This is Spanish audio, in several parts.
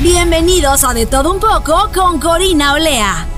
Bienvenidos a De Todo Un poco con Corina Olea.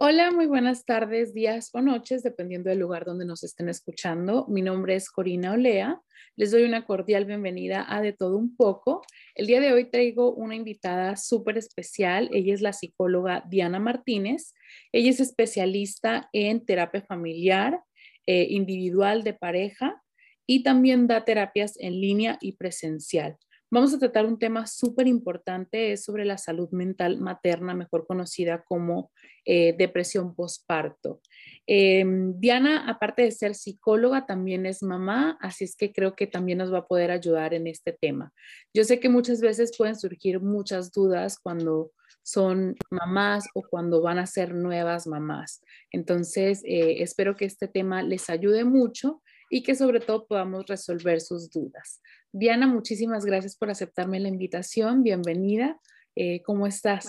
Hola, muy buenas tardes, días o noches, dependiendo del lugar donde nos estén escuchando. Mi nombre es Corina Olea. Les doy una cordial bienvenida a De Todo Un poco. El día de hoy traigo una invitada súper especial. Ella es la psicóloga Diana Martínez. Ella es especialista en terapia familiar, eh, individual de pareja y también da terapias en línea y presencial. Vamos a tratar un tema súper importante, es sobre la salud mental materna, mejor conocida como eh, depresión postparto. Em, Diana, aparte de ser psicóloga, también es mamá, así es que creo que también nos va a poder ayudar en este tema. Yo sé que muchas veces pueden surgir muchas dudas cuando son mamás o cuando van a ser nuevas mamás. Entonces, eh, espero que este tema les ayude mucho y que sobre todo podamos resolver sus dudas. Diana, muchísimas gracias por aceptarme la invitación. Bienvenida. Eh, ¿Cómo estás?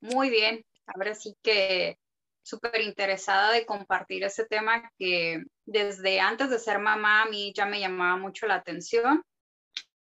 Muy bien. Ahora sí que súper interesada de compartir ese tema que desde antes de ser mamá a mí ya me llamaba mucho la atención.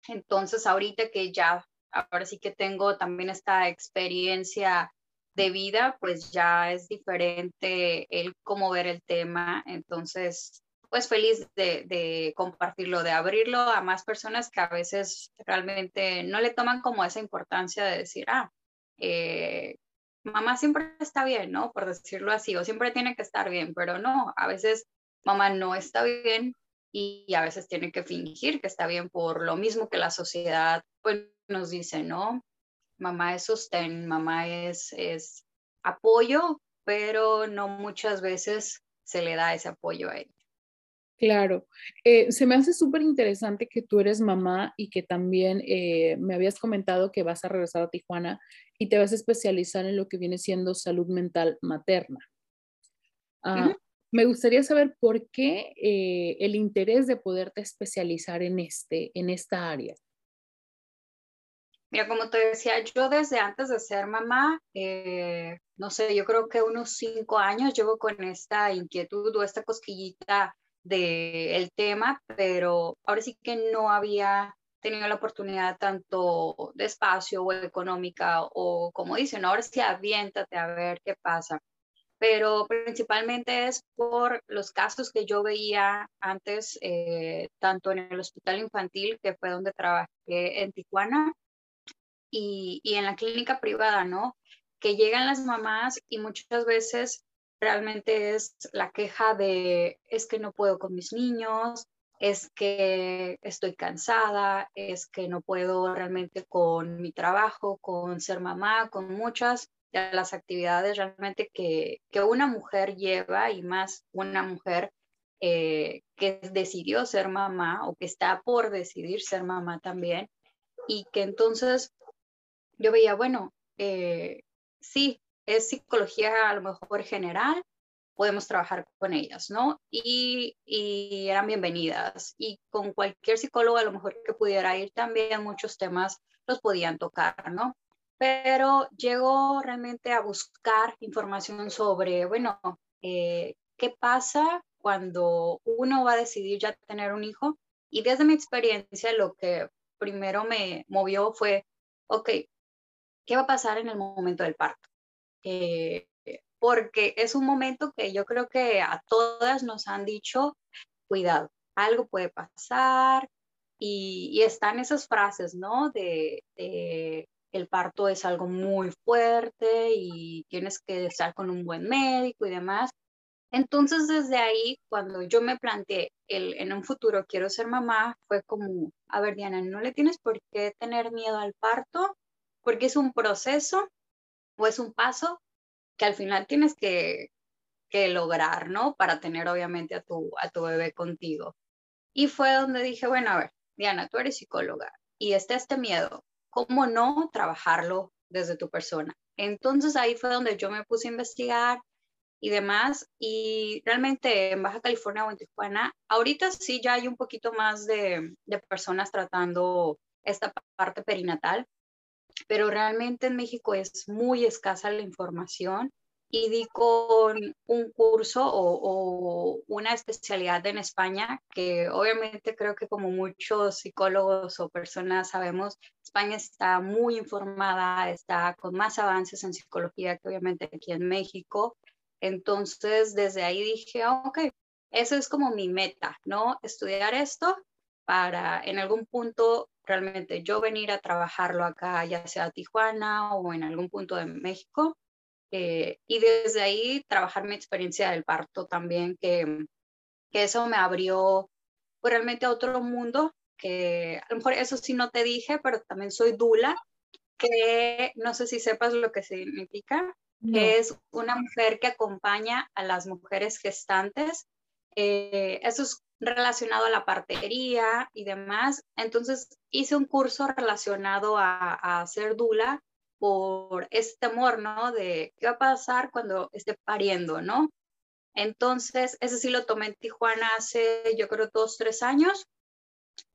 Entonces, ahorita que ya, ahora sí que tengo también esta experiencia de vida, pues ya es diferente el cómo ver el tema. Entonces, pues feliz de, compartirlo, de abrirlo a más personas que a veces realmente no le toman como esa importancia de decir, ah, eh, mamá siempre está bien, ¿no? Por decirlo así, o siempre tiene que estar bien, pero no, a veces mamá no está bien y a veces tiene que fingir que está bien por lo mismo que la sociedad pues, nos dice, ¿no? Mamá es sostén, mamá es, es apoyo, pero no muchas veces se le da ese apoyo a ella. Claro, eh, se me hace súper interesante que tú eres mamá y que también eh, me habías comentado que vas a regresar a Tijuana y te vas a especializar en lo que viene siendo salud mental materna. Ah, me gustaría saber por qué eh, el interés de poderte especializar en, este, en esta área. Mira, como te decía, yo desde antes de ser mamá, no sé, yo creo que unos cinco años llevo con esta inquietud o esta cosquillita del tema, pero ahora sí que no había tenido la oportunidad tanto de espacio o económica o como dicen, ahora sí aviéntate a ver qué pasa. Pero principalmente es por los casos que yo veía antes, eh, tanto en el hospital infantil, que fue donde trabajé en Tijuana, y, y en la clínica privada, ¿no? Que llegan las mamás y muchas veces realmente es la queja de es que no puedo con mis niños, es que estoy cansada, es que no puedo realmente con mi trabajo, con ser mamá, con muchas de las actividades realmente que, que una mujer lleva y más una mujer eh, que decidió ser mamá o que está por decidir ser mamá también y que entonces yo veía, bueno, eh, sí, es psicología a lo mejor general, podemos trabajar con ellas, ¿no? Y, eran bienvenidas. Y con cualquier psicólogo a lo mejor que pudiera ir también muchos temas los podían tocar, ¿no? Pero llegó realmente a buscar información sobre, bueno, eh, ¿qué pasa cuando uno va a decidir ya tener un hijo? Y desde mi experiencia lo que primero me movió fue, ok, ¿qué va a pasar en el momento del parto? Eh, porque es un momento que yo creo que a todas nos han dicho, cuidado, algo puede pasar y, están esas frases, ¿no? De, el parto es algo muy fuerte y tienes que estar con un buen médico y demás. Entonces, desde ahí, cuando yo me planteé el, en un futuro quiero ser mamá, fue como, a ver, Diana, no le tienes por qué tener miedo al parto, porque es un proceso o es un paso que al final tienes que, lograr, ¿no? Para tener obviamente a tu, a tu bebé contigo. Y fue donde dije, bueno, a ver, Diana, tú eres psicóloga y está este miedo, ¿cómo no trabajarlo desde tu persona? Entonces ahí fue donde yo me puse a investigar y demás. Y realmente en Baja California o en Tijuana, ahorita sí ya hay un poquito más de, de personas tratando esta parte perinatal, pero realmente en México es muy escasa la información y di con un curso o, una especialidad en España, que obviamente creo que como muchos psicólogos o personas sabemos, España está muy informada, está con más avances en psicología que obviamente aquí en México. Entonces, desde ahí dije, ah, ok, eso es como mi meta, ¿no? Estudiar esto para en algún punto realmente yo venir a trabajarlo acá, ya sea a Tijuana o en algún punto de México. Eh, y desde ahí trabajar mi experiencia del parto también, que, que eso me abrió pues, realmente a otro mundo, que a lo mejor eso sí no te dije, pero también soy Dula, que no sé si sepas lo que significa, que es una mujer que acompaña a las mujeres gestantes. Eh, eso es relacionado a la partería y demás. Entonces hice un curso relacionado a, a ser dula por este temor, ¿no? De qué va a pasar cuando esté pariendo, ¿no? Entonces, ese sí lo tomé en Tijuana hace, yo creo, dos, tres años.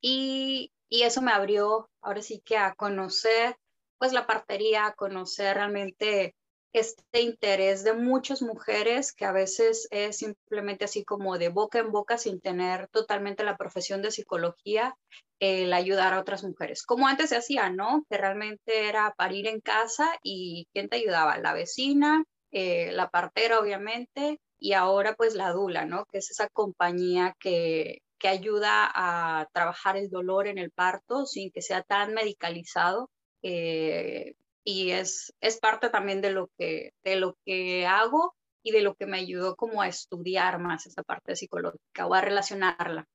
Y, y eso me abrió, ahora sí que a conocer, pues, la partería, a conocer realmente este interés de muchas mujeres que a veces es simplemente así como de boca en boca sin tener totalmente la profesión de psicología, el ayudar a otras mujeres. Como antes se hacía, ¿no? Que realmente era parir en casa y ¿quién te ayudaba? La vecina, eh, la partera obviamente y ahora pues la dula, ¿no? Que es esa compañía que, que ayuda a trabajar el dolor en el parto sin que sea tan medicalizado. Eh, y es, es parte también de lo, que, de lo que hago y de lo que me ayudó como a estudiar más esa parte psicológica o a relacionarla.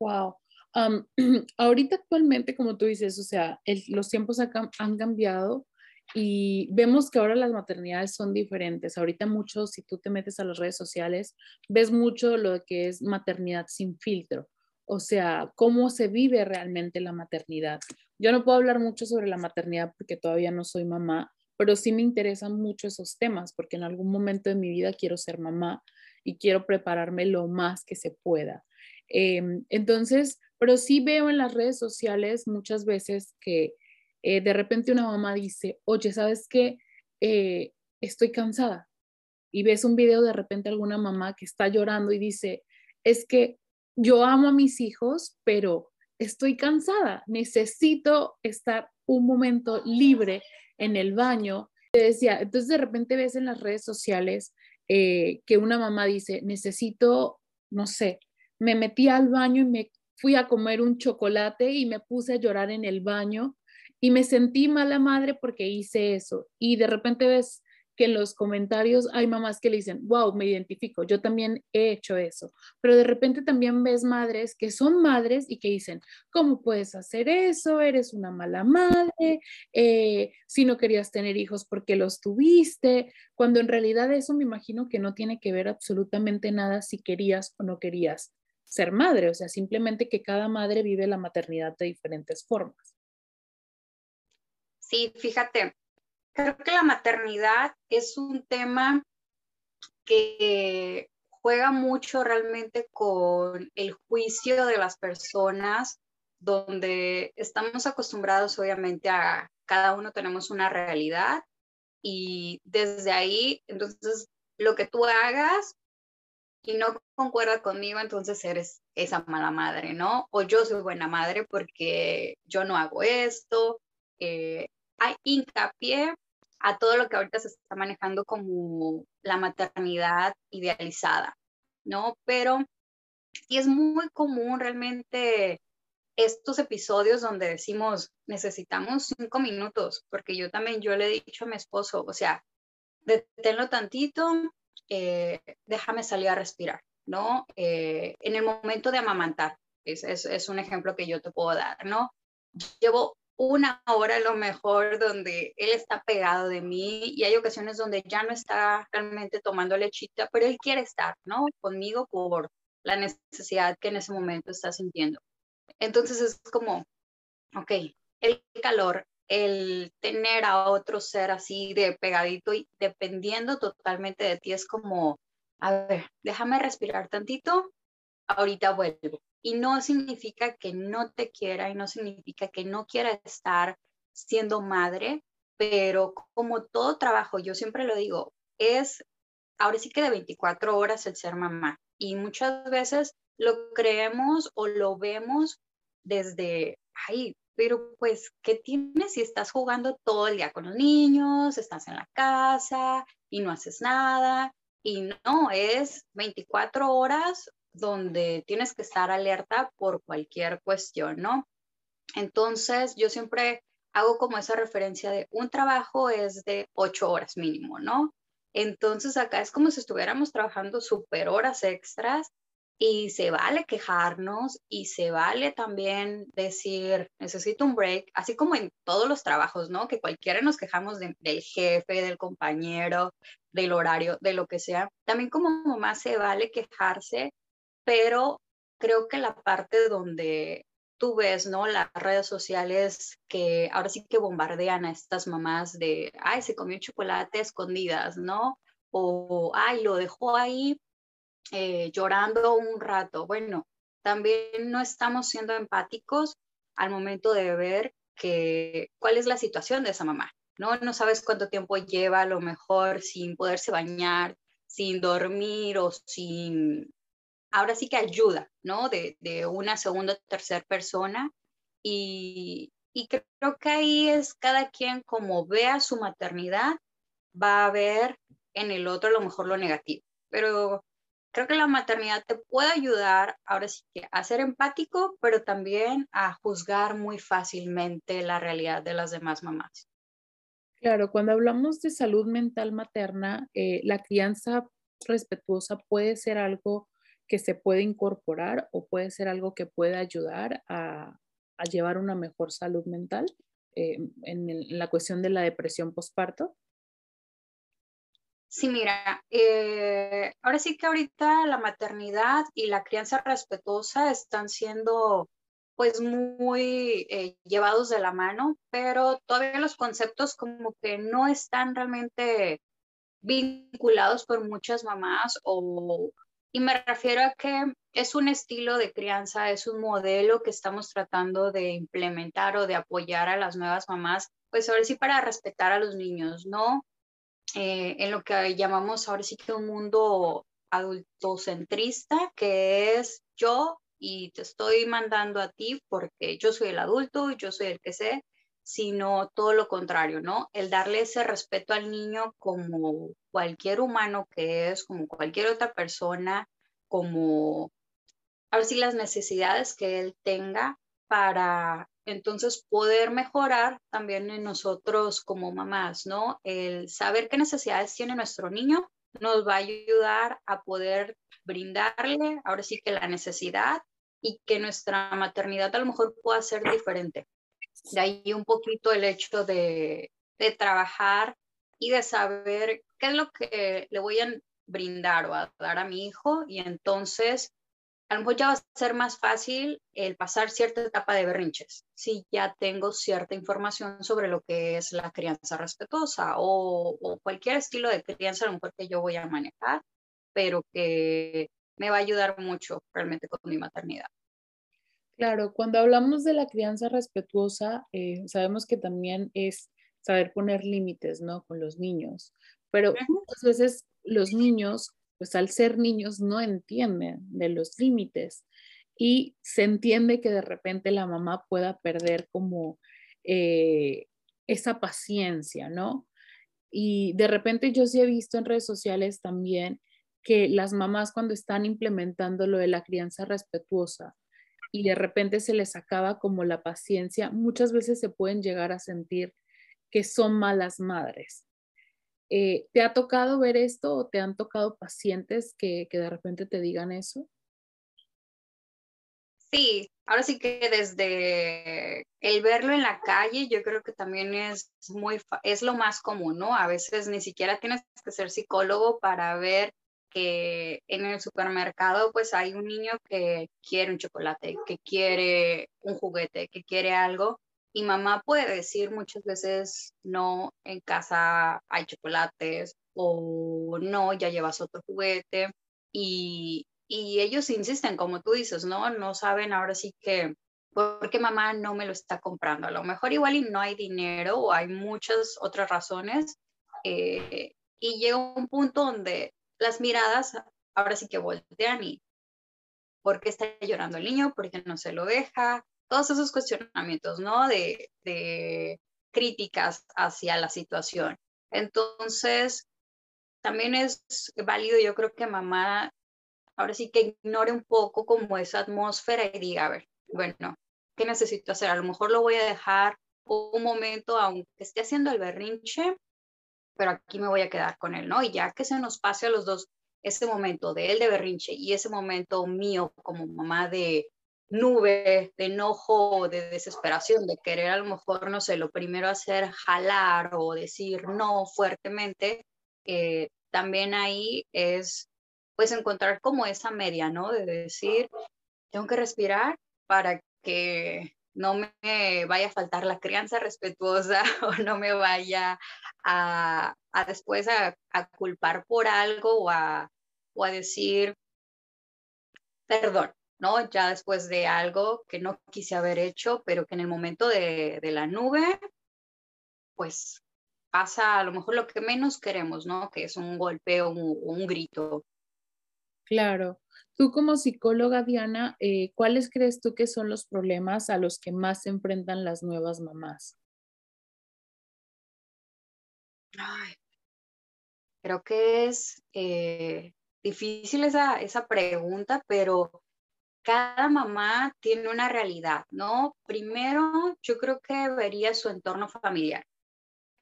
Wow. ahorita actualmente, como tú dices, o sea, los tiempos han cambiado y vemos que ahora las maternidades son diferentes. Ahorita mucho, si tú te metes a las redes sociales, ves mucho lo que es maternidad sin filtro. O sea, cómo se vive realmente la maternidad. Yo no puedo hablar mucho sobre la maternidad porque todavía no soy mamá, pero sí me interesan mucho esos temas porque en algún momento de mi vida quiero ser mamá y quiero prepararme lo más que se pueda. Em, entonces, pero sí veo en las redes sociales muchas veces que eh, de repente una mamá dice, oye, ¿sabes qué? Eh, estoy cansada. Y ves un video de repente alguna mamá que está llorando y dice, es que yo amo a mis hijos, pero estoy cansada, necesito estar un momento libre en el baño. Te decía, entonces de repente ves en las redes sociales eh, que una mamá dice, necesito, no sé, me metí al baño y me fui a comer un chocolate y me puse a llorar en el baño y me sentí mala madre porque hice eso. Y de repente ves que en los comentarios hay mamás que le dicen, wow, me identifico, yo también he hecho eso. Pero de repente también ves madres que son madres y que dicen, ¿cómo puedes hacer eso? Eres una mala madre, eh, si no querías tener hijos, ¿por qué los tuviste? Cuando en realidad eso me imagino que no tiene que ver absolutamente nada si querías o no querías ser madre, o sea, simplemente que cada madre vive la maternidad de diferentes formas. Sí, fíjate, Creo que la maternidad es un tema que juega mucho realmente con el juicio de las personas, donde estamos acostumbrados obviamente a cada uno tenemos una realidad y desde ahí, entonces, lo que tú hagas y no concuerda conmigo, entonces eres esa mala madre, ¿no? O yo soy buena madre porque yo no hago esto. Eh, hincapié a todo lo que ahorita se está manejando como la maternidad idealizada, ¿no? Pero sí es muy común realmente estos episodios donde decimos, necesitamos cinco minutos, porque yo también, yo le he dicho a mi esposo, o sea, deténlo tantito, eh, déjame salir a respirar, ¿no? Eh, en el momento de amamantar, es, es, es, un ejemplo que yo te puedo dar, ¿no? Llevo una hora a lo mejor donde él está pegado de mí y hay ocasiones donde ya no está realmente tomando lechita, pero él quiere estar, ¿no? Conmigo por la necesidad que en ese momento estás sintiendo. Entonces es como, ok, el calor, el tener a otro ser así de pegadito y dependiendo totalmente de ti es como, a ver, déjame respirar tantito, ahorita vuelvo. Y no significa que no te quiera y no significa que no quiera estar siendo madre, pero como todo trabajo, yo siempre lo digo, es ahora sí que de 24 horas el ser mamá. Y muchas veces lo creemos o lo vemos desde, ay, pero pues, ¿qué tienes si estás jugando todo el día con los niños, estás en la casa y no haces nada? Y no, es 24 horas donde tienes que estar alerta por cualquier cuestión, ¿no? Entonces, yo siempre hago como esa referencia de un trabajo es de 8 horas mínimo, ¿no? Entonces, acá es como si estuviéramos trabajando super horas extras y se vale quejarnos y se vale también decir, necesito un break, así como en todos los trabajos, ¿no? Que cualquiera nos quejamos del jefe, del compañero, del horario, de lo que sea. También como mamá se vale quejarse, pero creo que la parte donde tú ves, ¿no? Las redes sociales que ahora sí que bombardean a estas mamás de, ay, se comió chocolate escondidas, ¿no? O, ay, lo dejó ahí eh, llorando un rato. Bueno, también no estamos siendo empáticos al momento de ver que, cuál es la situación de esa mamá, ¿no? No sabes cuánto tiempo lleva a lo mejor sin poderse bañar, sin dormir o sin, ahora sí que ayuda, ¿no? De, una segunda o tercera persona. Y, y creo que ahí es cada quien como vea su maternidad, va a ver en el otro a lo mejor lo negativo. Pero creo que la maternidad te puede ayudar ahora sí que a ser empático, pero también a juzgar muy fácilmente la realidad de las demás mamás. Claro, cuando hablamos de salud mental materna, eh, la crianza respetuosa puede ser algo que se puede incorporar o puede ser algo que puede ayudar a, llevar una mejor salud mental eh, en, la cuestión de la depresión postparto. Sí, mira, eh, ahora sí que ahorita la maternidad y la crianza respetuosa están siendo pues muy eh, llevados de la mano, pero todavía los conceptos como que no están realmente vinculados por muchas mamás o, y me refiero a que es un estilo de crianza, es un modelo que estamos tratando de implementar o de apoyar a las nuevas mamás, pues ahora sí para respetar a los niños, ¿no? Eh, en lo que llamamos ahora sí que un mundo adultocentrista, que es yo y te estoy mandando a ti porque yo soy el adulto, yo soy el que sé, sino todo lo contrario, ¿no? El darle ese respeto al niño como cualquier humano que es, como cualquier otra persona, como a ver si las necesidades que él tenga para entonces poder mejorar también en nosotros como mamás, ¿no? El saber qué necesidades tiene nuestro niño nos va a ayudar a poder brindarle ahora sí que la necesidad y que nuestra maternidad a lo mejor pueda ser diferente. De ahí un poquito el hecho de, de trabajar y de saber qué es lo que le voy a brindar o a dar a mi hijo y entonces a lo mejor ya va a ser más fácil el pasar cierta etapa de berrinches, si ya tengo cierta información sobre lo que es la crianza respetuosa o, cualquier estilo de crianza a lo mejor que yo voy a manejar, pero que me va a ayudar mucho realmente con mi maternidad. Claro, cuando hablamos de la crianza respetuosa, eh, sabemos que también es saber poner límites, ¿no? Con los niños, pero muchas veces los niños pues al ser niños no entienden de los límites y se entiende que de repente la mamá pueda perder como eh, esa paciencia, ¿no? Y de repente yo sí he visto en redes sociales también que las mamás cuando están implementando lo de la crianza respetuosa y de repente se les acaba como la paciencia, muchas veces se pueden llegar a sentir que son malas madres. Eh, ¿Te ha tocado ver esto o te han tocado pacientes que, de repente te digan eso? Sí, ahora sí que desde el verlo en la calle, yo creo que también es muy, es lo más común, ¿no? A veces ni siquiera tienes que ser psicólogo para ver que en el supermercado pues hay un niño que quiere un chocolate, que quiere un juguete, que quiere algo y mamá puede decir muchas veces no, en casa hay chocolates o no, ya llevas otro juguete y, y ellos insisten, como tú dices, ¿no? No saben ahora sí que ¿por qué mamá no me lo está comprando? A lo mejor igual y no hay dinero o hay muchas otras razones eh, y llega un punto donde las miradas ahora sí que voltean y ¿por qué está llorando el niño? ¿Por qué no se lo deja? Todos esos cuestionamientos, ¿no? De, de críticas hacia la situación. Entonces, también es válido, yo creo que mamá ahora sí que ignore un poco como esa atmósfera y diga, a ver, bueno, ¿qué necesito hacer? A lo mejor lo voy a dejar un momento, aunque esté haciendo el berrinche, pero aquí me voy a quedar con él, ¿no? Y ya que se nos pase a los dos ese momento de él de berrinche y ese momento mío como mamá de nube, de enojo, de desesperación, de querer a lo mejor, no sé, lo primero hacer jalar o decir no fuertemente, eh, también ahí es pues encontrar como esa media, ¿no? De decir, tengo que respirar para que no me vaya a faltar la crianza respetuosa o no me vaya a, después a, culpar por algo o a, o a decir perdón, ¿no? Ya después de algo que no quise haber hecho, pero que en el momento de, la nube, pues pasa a lo mejor lo que menos queremos, ¿no? Que es un golpe o un grito. Claro. Tú como psicóloga, Diana, eh, ¿cuáles crees tú que son los problemas a los que más se enfrentan las nuevas mamás? creo que es eh, difícil esa, esa pregunta, pero cada mamá tiene una realidad, ¿no? Primero, yo creo que vería su entorno familiar,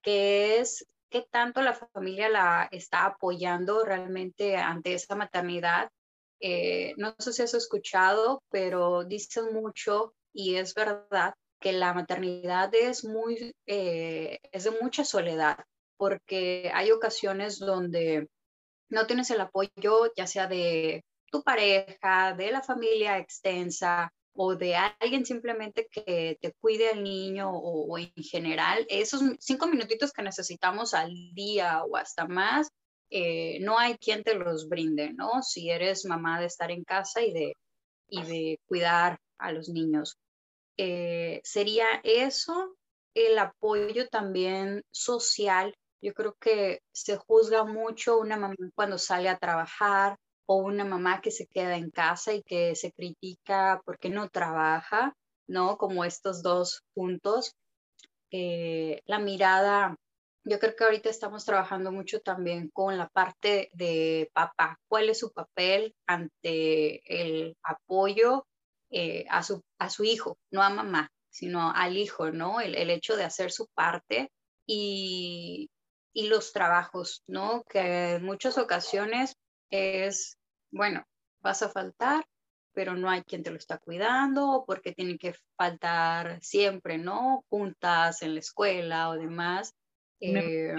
que es qué tanto la familia la está apoyando realmente ante esa maternidad eh, no sé si has escuchado, pero dicen mucho y es verdad que la maternidad es muy, eh, es de mucha soledad, porque hay ocasiones donde no tienes el apoyo, ya sea de tu pareja, de la familia extensa o de alguien simplemente que te cuide al niño o en general, esos cinco minutitos que necesitamos al día o hasta más, eh, no hay quien te los brinde, ¿no? Si eres mamá de estar en casa y de, y de cuidar a los niños. Eh, sería eso, el apoyo también social. Yo creo que se juzga mucho una mamá cuando sale a trabajar o una mamá que se queda en casa y que se critica porque no trabaja, ¿no? Como estos dos puntos. Eh, la mirada yo creo que ahorita estamos trabajando mucho también con la parte de papá. ¿Cuál es su papel ante el apoyo eh, a, su, a su hijo? No a mamá, sino al hijo, ¿no? El, hecho de hacer su parte y, y los trabajos, ¿no? Que en muchas ocasiones es, bueno, vas a faltar, pero no hay quien te lo está cuidando, porque tiene que faltar siempre, ¿no? Juntas en la escuela o demás. Eh,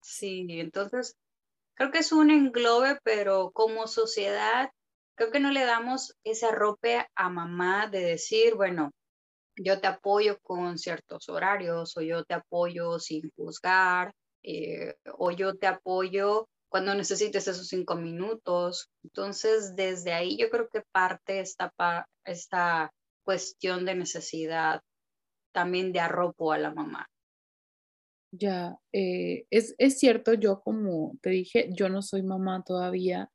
sí, entonces creo que es un englobe, pero como sociedad creo que no le damos ese arrope a mamá de decir, bueno, yo te apoyo con ciertos horarios o yo te apoyo sin juzgar eh, o yo te apoyo cuando necesites esos cinco minutos. Entonces, desde ahí yo creo que parte esta, esta cuestión de necesidad también de arropo a la mamá. Ya, eh, es, es, cierto, yo como te dije, yo no soy mamá todavía,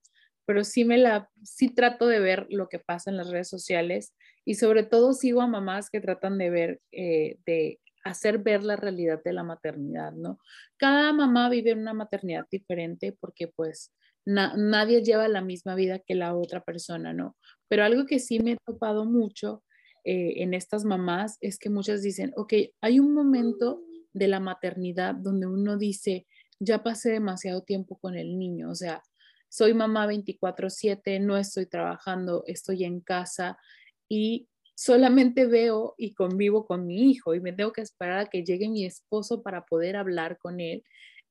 pero sí me la, sí trato de ver lo que pasa en las redes sociales y sobre todo sigo a mamás que tratan de ver, eh, de hacer ver la realidad de la maternidad, ¿no? Cada mamá vive una maternidad diferente porque pues nadie lleva la misma vida que la otra persona, ¿no? Pero algo que sí me he topado mucho eh, en estas mamás es que muchas dicen, ok, hay un momento de la maternidad donde uno dice, ya pasé demasiado tiempo con el niño, o sea, soy mamá 24/7, no estoy trabajando, estoy en casa y solamente veo y convivo con mi hijo y me tengo que esperar a que llegue mi esposo para poder hablar con él.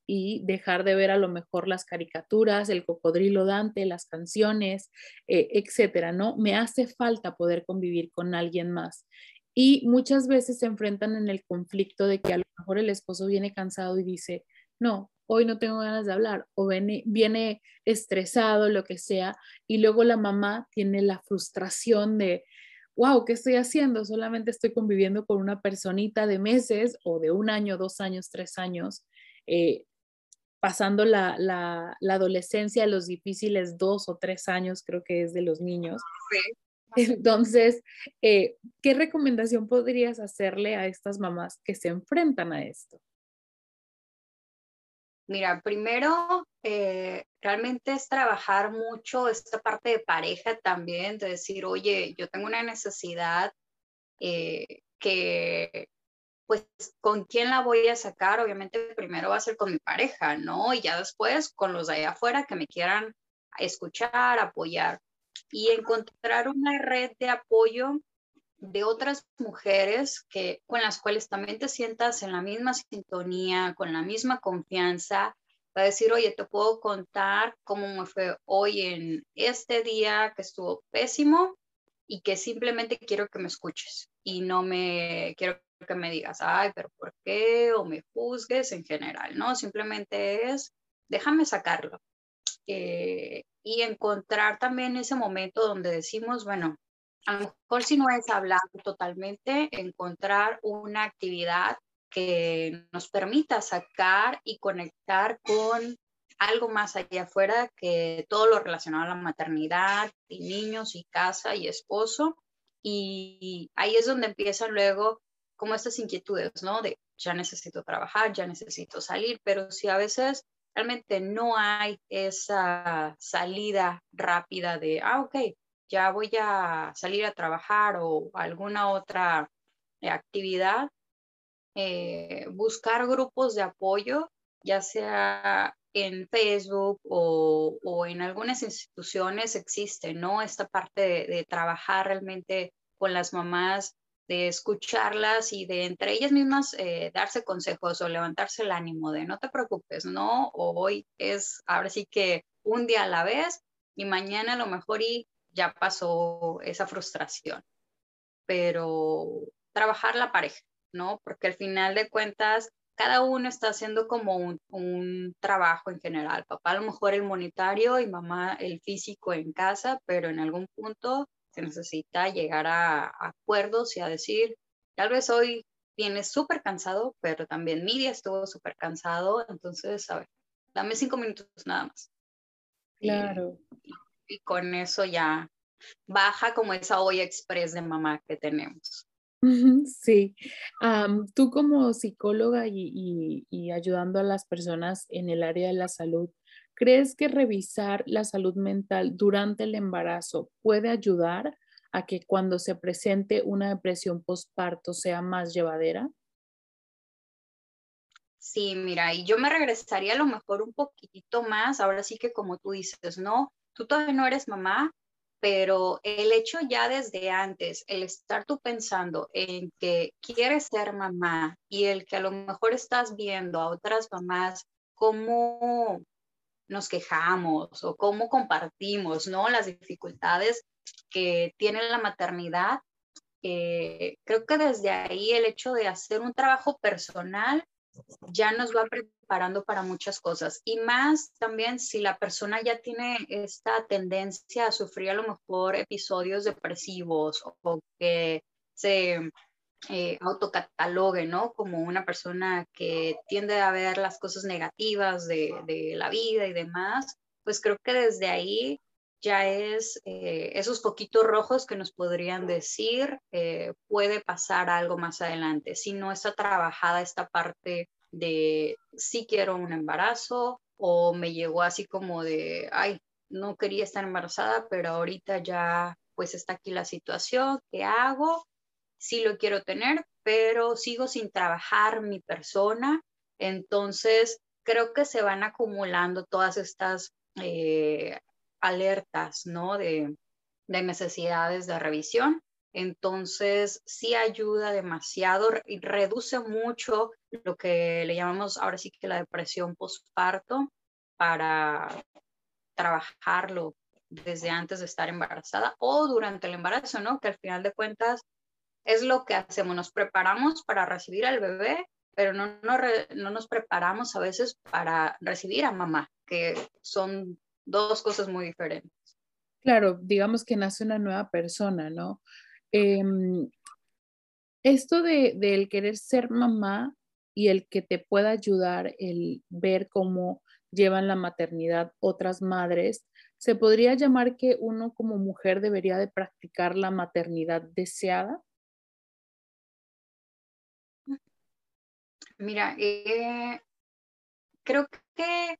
y dejar de ver a lo mejor las caricaturas, el cocodrilo Dante, las canciones, eh, etcétera, ¿no? Me hace falta poder convivir con alguien más. Y muchas veces se enfrentan en el conflicto de que a lo mejor el esposo viene cansado y dice, no, hoy no tengo ganas de hablar, o viene, viene estresado, lo que sea, y luego la mamá tiene la frustración de, wow, ¿qué estoy haciendo? Solamente estoy conviviendo con una personita de meses o de un año, dos años, tres años, eh, pasando la, la, la, adolescencia, los difíciles dos o tres años, creo que es de los niños. Entonces, eh, ¿qué recomendación podrías hacerle a estas mamás que se enfrentan a esto? Mira, primero, eh, realmente es trabajar mucho esta parte de pareja también, de decir, oye, yo tengo una necesidad eh, que, pues, ¿con quién la voy a sacar? Obviamente, primero va a ser con mi pareja, ¿no? Y ya después con los de allá afuera que me quieran escuchar, apoyar. Y encontrar una red de apoyo de otras mujeres que, con las cuales también te sientas en la misma sintonía, con la misma confianza, para decir, oye, te puedo contar cómo me fue hoy en este día que estuvo pésimo y que simplemente quiero que me escuches y no me quiero que me digas, ay, pero ¿por qué? O me juzgues en general, ¿no? Simplemente es, déjame sacarlo. Eh, y encontrar también ese momento donde decimos, bueno, a lo mejor si no es hablar totalmente, encontrar una actividad que nos permita sacar y conectar con algo más allá afuera que todo lo relacionado a la maternidad y niños y casa y esposo. Y ahí es donde empiezan luego como estas inquietudes, ¿no? De ya necesito trabajar, ya necesito salir, pero si a veces realmente no hay esa salida rápida de, ah, ok, ya voy a salir a trabajar o alguna otra eh, actividad, eh, buscar grupos de apoyo, ya sea en Facebook o, en algunas instituciones existe, ¿no? Esta parte de, trabajar realmente con las mamás, de escucharlas y de entre ellas mismas eh, darse consejos o levantarse el ánimo de no te preocupes, ¿no? Hoy es ahora sí que un día a la vez y mañana a lo mejor y ya pasó esa frustración. Pero trabajar la pareja, ¿no? Porque al final de cuentas, cada uno está haciendo como un, trabajo en general. Papá a lo mejor el monetario y mamá el físico en casa, pero en algún punto se necesita llegar a, acuerdos y a decir, tal vez hoy vienes súper cansado, pero también mi día estuvo súper cansado, entonces, a ver, dame cinco minutos nada más. Claro y con eso ya baja como esa olla express de mamá que tenemos. Sí, tú como psicóloga y, y, ayudando a las personas en el área de la salud, ¿crees que revisar la salud mental durante el embarazo puede ayudar a que cuando se presente una depresión postparto sea más llevadera? Sí, mira, y yo me regresaría a lo mejor un poquitito más, ahora sí que como tú dices, ¿no? tú todavía no eres mamá, pero el hecho ya desde antes, el estar tú pensando en que quieres ser mamá y el que a lo mejor estás viendo a otras mamás cómo nos quejamos o cómo compartimos, ¿no? Las dificultades que tiene la maternidad. Eh, creo que desde ahí el hecho de hacer un trabajo personal ya nos va preparando para muchas cosas. Y más también si la persona ya tiene esta tendencia a sufrir a lo mejor episodios depresivos o, que se eh, autocatalogue, ¿no? Como una persona que tiende a ver las cosas negativas de, de la vida y demás, pues creo que desde ahí ya es eh, esos poquitos rojos que nos podrían decir eh, puede pasar algo más adelante. Si no está trabajada esta parte de si quiero un embarazo o me llegó así como de, ay, no quería estar embarazada, pero ahorita ya pues está aquí la situación, ¿qué hago? Sí lo quiero tener, pero sigo sin trabajar mi persona. Entonces, creo que se van acumulando todas estas eh, alertas, ¿no? De, necesidades de revisión Entonces, sí ayuda demasiado y reduce mucho lo que le llamamos ahora sí que la depresión postparto para trabajarlo desde antes de estar embarazada o durante el embarazo, ¿no? Que al final de cuentas es lo que hacemos, nos preparamos para recibir al bebé, pero no, no, nos preparamos a veces para recibir a mamá, que son dos cosas muy diferentes. Claro, digamos que nace una nueva persona, ¿no? Em, esto de, del querer ser mamá y el que te pueda ayudar, el ver cómo llevan la maternidad otras madres, se podría llamar que uno como mujer debería de practicar la maternidad deseada. Mira, eh, creo que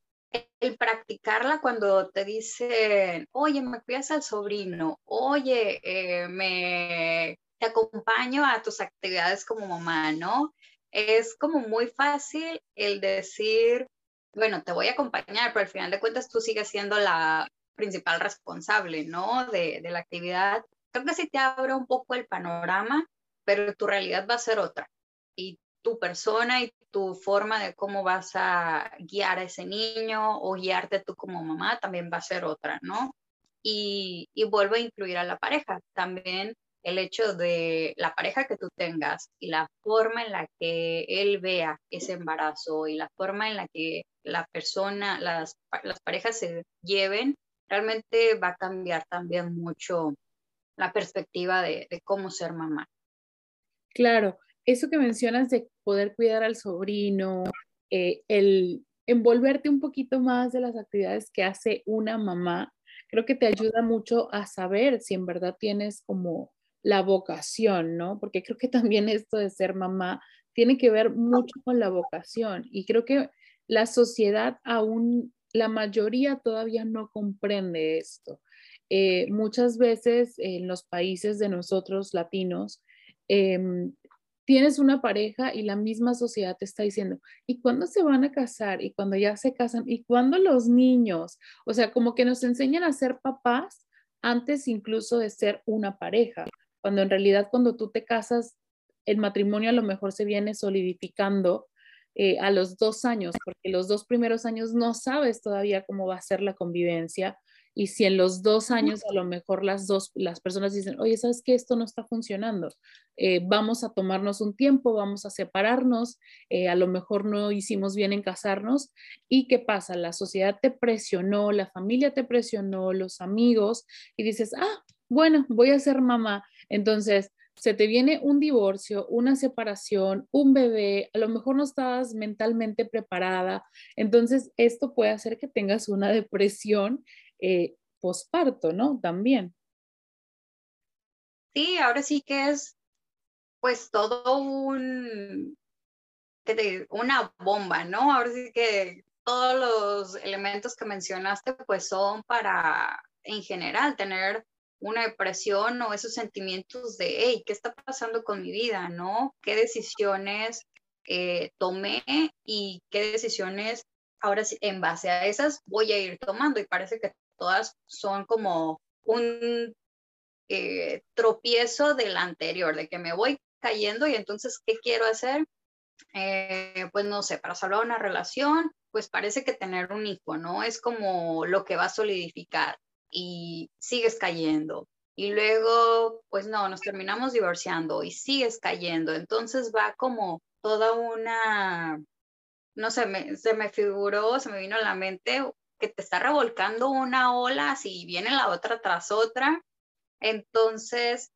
el practicarla cuando te dicen, oye, me cuidas al sobrino, oye, eh, me te acompaño a tus actividades como mamá, ¿no? Es como muy fácil el decir, bueno, te voy a acompañar, pero al final de cuentas tú sigues siendo la principal responsable, ¿no? De, de la actividad. Creo que sí te abre un poco el panorama, pero tu realidad va a ser otra. Y tu persona y tu forma de cómo vas a guiar a ese niño o guiarte tú como mamá también va a ser otra, ¿no? Y, y vuelvo a incluir a la pareja. También el hecho de la pareja que tú tengas y la forma en la que él vea ese embarazo y la forma en la que la persona, las, las parejas se lleven, realmente va a cambiar también mucho la perspectiva de, de cómo ser mamá. Claro, eso que mencionas de poder cuidar al sobrino, eh, el envolverte un poquito más de las actividades que hace una mamá, creo que te ayuda mucho a saber si en verdad tienes como la vocación, ¿no? Porque creo que también esto de ser mamá tiene que ver mucho con la vocación y creo que la sociedad aún, la mayoría todavía no comprende esto. Eh, muchas veces en los países de nosotros latinos, em, tienes una pareja y la misma sociedad te está diciendo, ¿y cuándo se van a casar? ¿Y cuando ya se casan? ¿Y cuándo los niños? O sea, como que nos enseñan a ser papás antes incluso de ser una pareja, cuando en realidad cuando tú te casas, el matrimonio a lo mejor se viene solidificando eh, a los dos años, porque los dos primeros años no sabes todavía cómo va a ser la convivencia, y si en los dos años a lo mejor las dos, las personas dicen, oye, ¿sabes qué? Esto no está funcionando. Eh, vamos a tomarnos un tiempo, vamos a separarnos, eh, a lo mejor no hicimos bien en casarnos. ¿Y qué pasa? La sociedad te presionó, la familia te presionó, los amigos, y dices, ah, bueno, voy a ser mamá. Entonces, se te viene un divorcio, una separación, un bebé, a lo mejor no estás mentalmente preparada. Entonces, esto puede hacer que tengas una depresión eh, posparto, ¿no? También. Sí, ahora sí que es pues todo un, una bomba, ¿no? Ahora sí que todos los elementos que mencionaste pues son para en general tener una depresión o esos sentimientos de, hey, ¿qué está pasando con mi vida? ¿No? ¿Qué decisiones eh, tomé y qué decisiones ahora en base a esas voy a ir tomando? Y parece que todas son como un eh, tropiezo del anterior, de que me voy cayendo y entonces, ¿qué quiero hacer? Eh, pues no sé, para salvar una relación, pues parece que tener un hijo, ¿no? Es como lo que va a solidificar y sigues cayendo. Y luego, pues no, nos terminamos divorciando y sigues cayendo. Entonces va como toda una, no sé, me, se me figuró, se me vino a la mente te está revolcando una ola, así viene la otra tras otra. Entonces,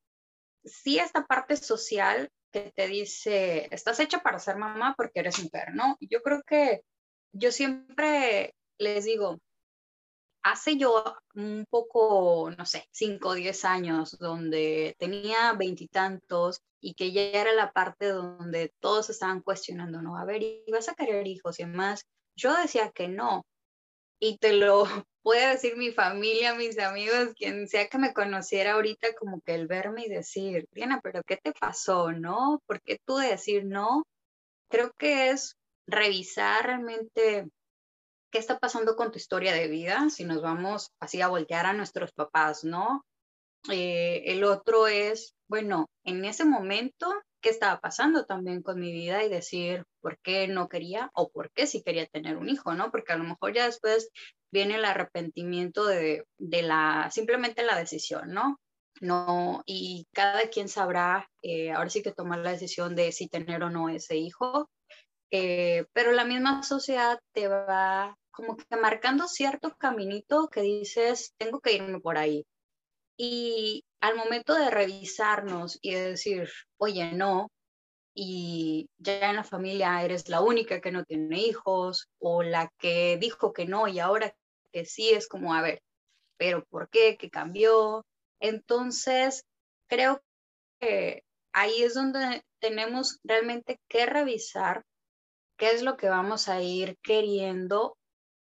sí esta parte social que te dice, estás hecha para ser mamá porque eres mujer, ¿no? Yo creo que yo siempre les digo, hace yo un poco, no sé, 5 o 10 años, donde tenía veintitantos y, que ya era la parte donde todos estaban cuestionando, no, a ver, ¿y vas a querer hijos y demás? Yo decía que no, y te lo puede decir mi familia, mis amigos, quien sea que me conociera ahorita, como que el verme y decir, Diana, pero ¿qué te pasó? ¿No? ¿Por qué tú decir no? Creo que es revisar realmente qué está pasando con tu historia de vida, si nos vamos así a voltear a nuestros papás, ¿no? Eh, el otro es, bueno, en ese momento, ¿qué estaba pasando también con mi vida? Y decir por qué no quería o por qué sí quería tener un hijo, ¿no? Porque a lo mejor ya después viene el arrepentimiento de, de la, simplemente la decisión, ¿no? No, y cada quien sabrá, eh, ahora sí que tomar la decisión de si tener o no ese hijo, eh, pero la misma sociedad te va como que marcando cierto caminito que dices, tengo que irme por ahí. Y al momento de revisarnos y de decir, oye, no, y ya en la familia eres la única que no tiene hijos o la que dijo que no y ahora que sí es como, a ver, pero ¿por qué? ¿Qué cambió? Entonces, creo que ahí es donde tenemos realmente que revisar qué es lo que vamos a ir queriendo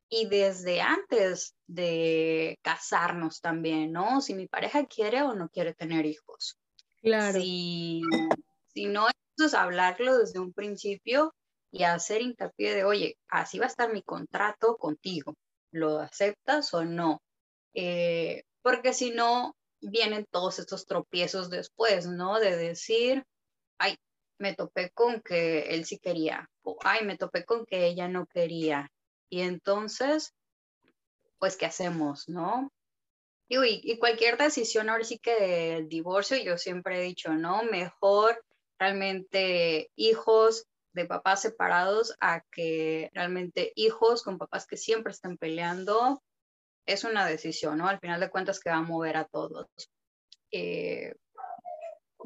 y desde antes de casarnos también, ¿no? Si mi pareja quiere o no quiere tener hijos. Claro. Si, si no, es hablarlo desde un principio y hacer hincapié de, oye, así va a estar mi contrato contigo, ¿lo aceptas o no? Eh, porque si no, vienen todos estos tropiezos después, ¿no? De decir, ay, me topé con que él sí quería, o ay, me topé con que ella no quería. Y entonces, pues, ¿qué hacemos, no? Y, y cualquier decisión, ahora sí que el divorcio, yo siempre he dicho, ¿no? Mejor realmente hijos de papás separados a que realmente hijos con papás que siempre están peleando es una decisión, ¿no? Al final de cuentas que va a mover a todos. Eh,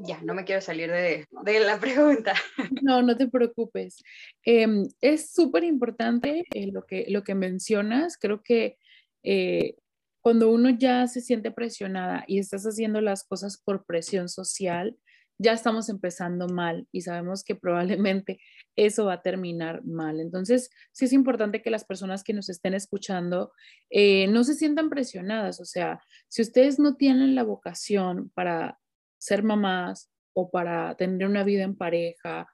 ya, no me quiero salir de, la pregunta. No, no te preocupes. Em, es súper importante eh, lo, que, lo que mencionas. Creo que eh, cuando uno ya se siente presionada y estás haciendo las cosas por presión social, ya estamos empezando mal y sabemos que probablemente eso va a terminar mal. Entonces, sí es importante que las personas que nos estén escuchando eh, no se sientan presionadas. O sea, si ustedes no tienen la vocación para ser mamás o para tener una vida en pareja,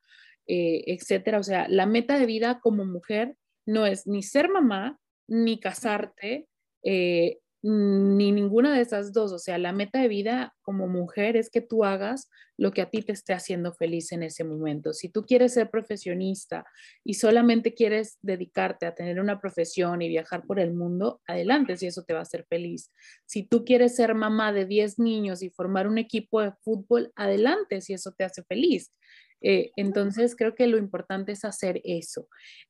eh, etcétera, o sea, la meta de vida como mujer no es ni ser mamá, ni casarte, eh, ni ninguna de esas dos. O sea, la meta de vida como mujer es que tú hagas lo que a ti te esté haciendo feliz en ese momento. Si tú quieres ser profesionista y solamente quieres dedicarte a tener una profesión y viajar por el mundo, adelante si eso te va a hacer feliz. Si tú quieres ser mamá de 10 niños y formar un equipo de fútbol, adelante si eso te hace feliz. Eh, entonces, creo que lo importante es hacer eso.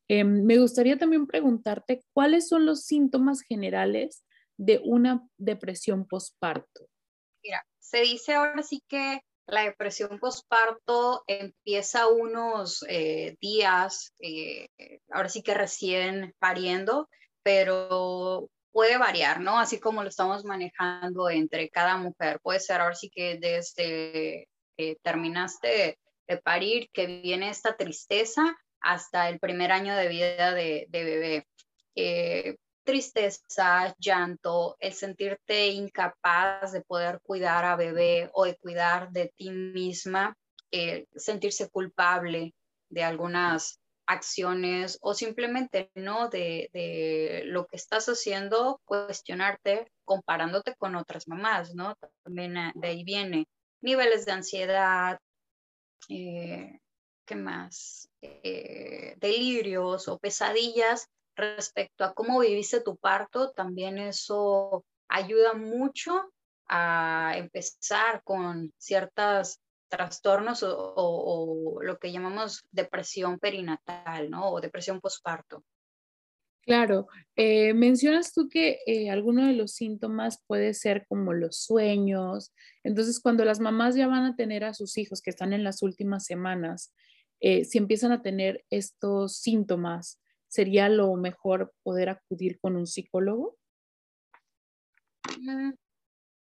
Em, me gustaría también preguntarte cuáles son los síntomas generales de una depresión postparto? Mira, se dice ahora sí que la depresión postparto empieza unos eh, días, eh, ahora sí que recién pariendo, pero puede variar, ¿no? Así como lo estamos manejando entre cada mujer. Puede ser ahora sí que desde que terminaste de parir, que viene esta tristeza, hasta el primer año de vida de, bebé. Eh, tristeza, llanto, el sentirte incapaz de poder cuidar a bebé o de cuidar de ti misma, sentirse culpable de algunas acciones o simplemente no de, lo que estás haciendo, cuestionarte comparándote con otras mamás, ¿no? También ah, de ahí viene niveles de ansiedad, eh, ¿qué más? Eh, delirios o pesadillas respecto a cómo viviste tu parto, también eso ayuda mucho a empezar con ciertos trastornos o, lo que llamamos depresión perinatal, ¿no? O depresión postparto. Claro, eh, mencionas tú que eh, alguno de los síntomas puede ser como los sueños. Entonces, cuando las mamás ya van a tener a sus hijos que están en las últimas semanas, eh, si empiezan a tener estos síntomas, sería lo mejor poder acudir con un psicólogo? Mm,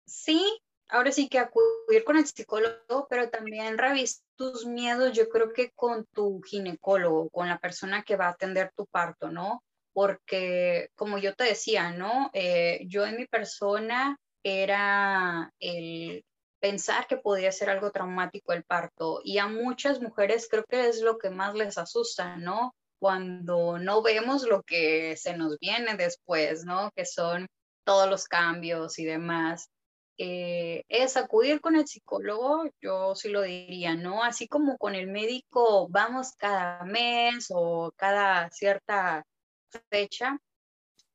sí, ahora sí que acudir con el psicólogo, pero también revisar tus miedos, yo creo que con tu ginecólogo, con la persona que va a atender tu parto, ¿no? Porque como yo te decía, ¿no? Eh, yo en mi persona era el pensar que podía ser algo traumático el parto y a muchas mujeres creo que es lo que más les asusta, ¿no? Cuando no vemos lo que se nos viene después, ¿no? Que son todos los cambios y demás. eh, es acudir con el psicólogo, yo sí lo diría, ¿no? Así como con el médico vamos cada mes o cada cierta fecha,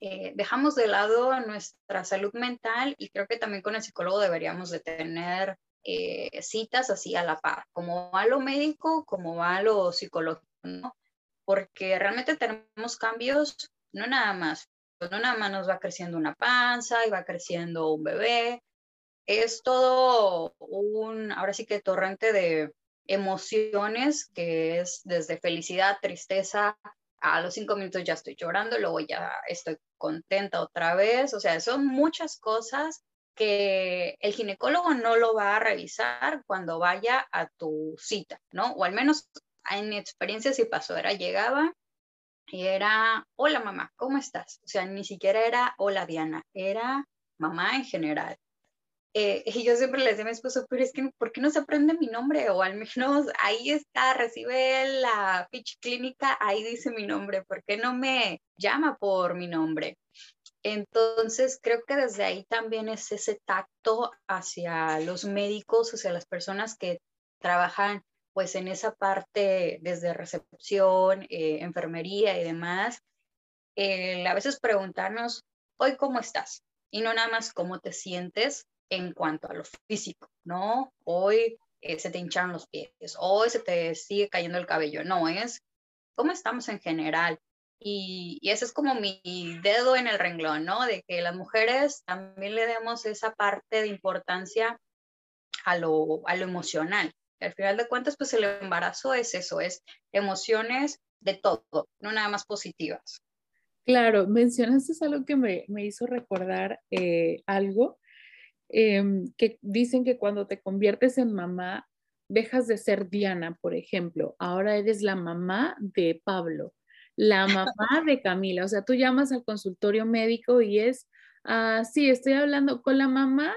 eh, dejamos de lado nuestra salud mental y creo que también con el psicólogo deberíamos de tener eh, citas así a la par, como va lo médico, como va lo psicológico, ¿no? Porque realmente tenemos cambios, no nada más, no nada más nos va creciendo una panza y va creciendo un bebé, es todo un, ahora sí que torrente de emociones, que es desde felicidad, tristeza, a los cinco minutos ya estoy llorando, luego ya estoy contenta otra vez, o sea, son muchas cosas que el ginecólogo no lo va a revisar cuando vaya a tu cita, ¿no? O al menos en mi experiencia sí pasó, era llegaba y era, hola mamá, ¿cómo estás? O sea, ni siquiera era hola Diana, era mamá en general. Eh, y yo siempre le decía a mi esposo, pero es que, ¿por qué no se aprende mi nombre? O al menos ahí está, recibe la pitch clínica, ahí dice mi nombre, ¿por qué no me llama por mi nombre? Entonces, creo que desde ahí también es ese tacto hacia los médicos, hacia las personas que trabajan pues en esa parte desde recepción, eh, enfermería y demás, a veces preguntarnos, hoy cómo estás, y no nada más cómo te sientes, en cuanto a lo físico, ¿no? Hoy eh, se te hinchan los pies, hoy se te sigue cayendo el cabello, no, es cómo estamos en general. Y, y, ese es como mi dedo en el renglón, ¿no? De que las mujeres también le demos esa parte de importancia a lo, a lo emocional. Al final de cuentas, pues el embarazo es eso, es emociones de todo, no nada más positivas. Claro, mencionaste algo que me, me hizo recordar eh, algo Em, que dicen que cuando te conviertes en mamá, dejas de ser Diana, por ejemplo, ahora eres la mamá de Pablo, la mamá de Camila, o sea, tú llamas al consultorio médico y es, ah, sí, estoy hablando con la mamá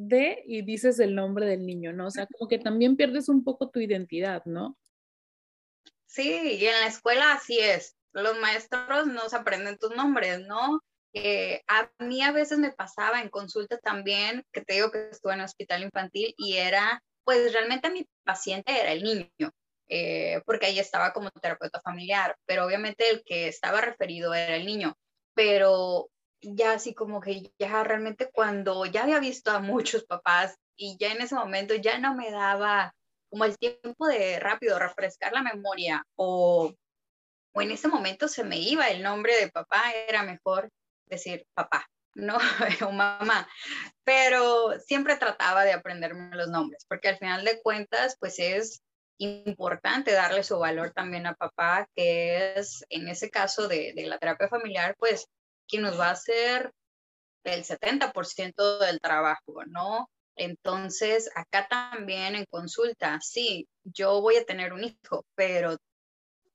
de y dices el nombre del niño, ¿no? O sea, como que también pierdes un poco tu identidad, ¿no? Sí, y en la escuela así es. Los maestros no se aprenden tus nombres, ¿no? Eh, a mí a veces me pasaba en consulta también, que te digo que estuve en el hospital infantil y era, pues realmente mi paciente era el niño, eh, porque ahí estaba como terapeuta familiar, pero obviamente el que estaba referido era el niño, pero ya así como que ya realmente cuando ya había visto a muchos papás y ya en ese momento ya no me daba como el tiempo de rápido refrescar la memoria o, o en ese momento se me iba el nombre de papá, era mejor decir papá, no o mamá, pero siempre trataba de aprenderme los nombres, porque al final de cuentas, pues es importante darle su valor también a papá, que es en ese caso de, de la terapia familiar, pues quien nos va a hacer el 70% del trabajo, ¿no? Entonces, acá también en consulta, sí, yo voy a tener un hijo, pero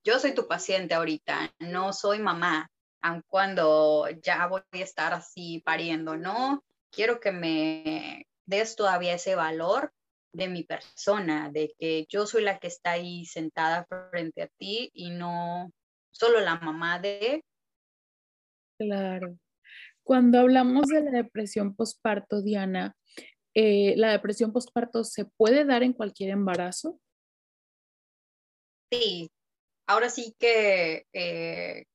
yo soy tu paciente ahorita, no soy mamá, aun cuando ya voy a estar así pariendo, ¿no? Quiero que me des todavía ese valor de mi persona, de que yo soy la que está ahí sentada frente a ti y no solo la mamá de... Claro. Cuando hablamos de la depresión postparto, Diana, eh, ¿la depresión postparto se puede dar en cualquier embarazo? Sí, ahora sí que eh,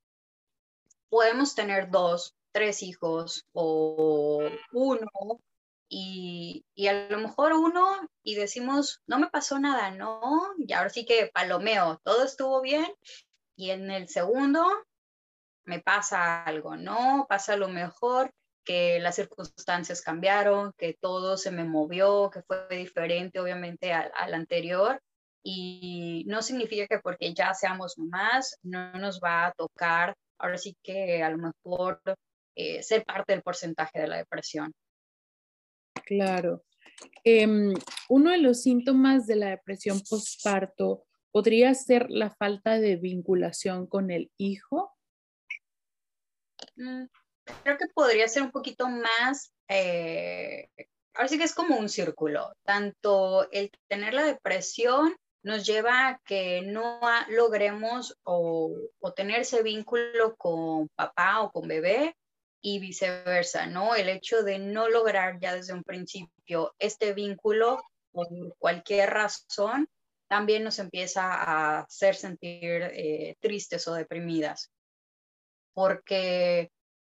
podemos tener dos, tres hijos o uno y, y, a lo mejor uno y decimos, no me pasó nada, ¿no? Y ahora sí que palomeo, todo estuvo bien y en el segundo me pasa algo, ¿no? Pasa lo mejor que las circunstancias cambiaron, que todo se me movió, que fue diferente obviamente al, al anterior y no significa que porque ya seamos más no nos va a tocar ahora sí que a lo mejor eh, ser parte del porcentaje de la depresión. Claro. Em, uno de los síntomas de la depresión postparto podría ser la falta de vinculación con el hijo. Mm, creo que podría ser un poquito más, eh, ahora sí que es como un círculo, tanto el tener la depresión nos lleva a que no logremos o, tener ese vínculo con papá o con bebé y viceversa, ¿no? El hecho de no lograr ya desde un principio este vínculo por cualquier razón, también nos empieza a hacer sentir eh, tristes o deprimidas. Porque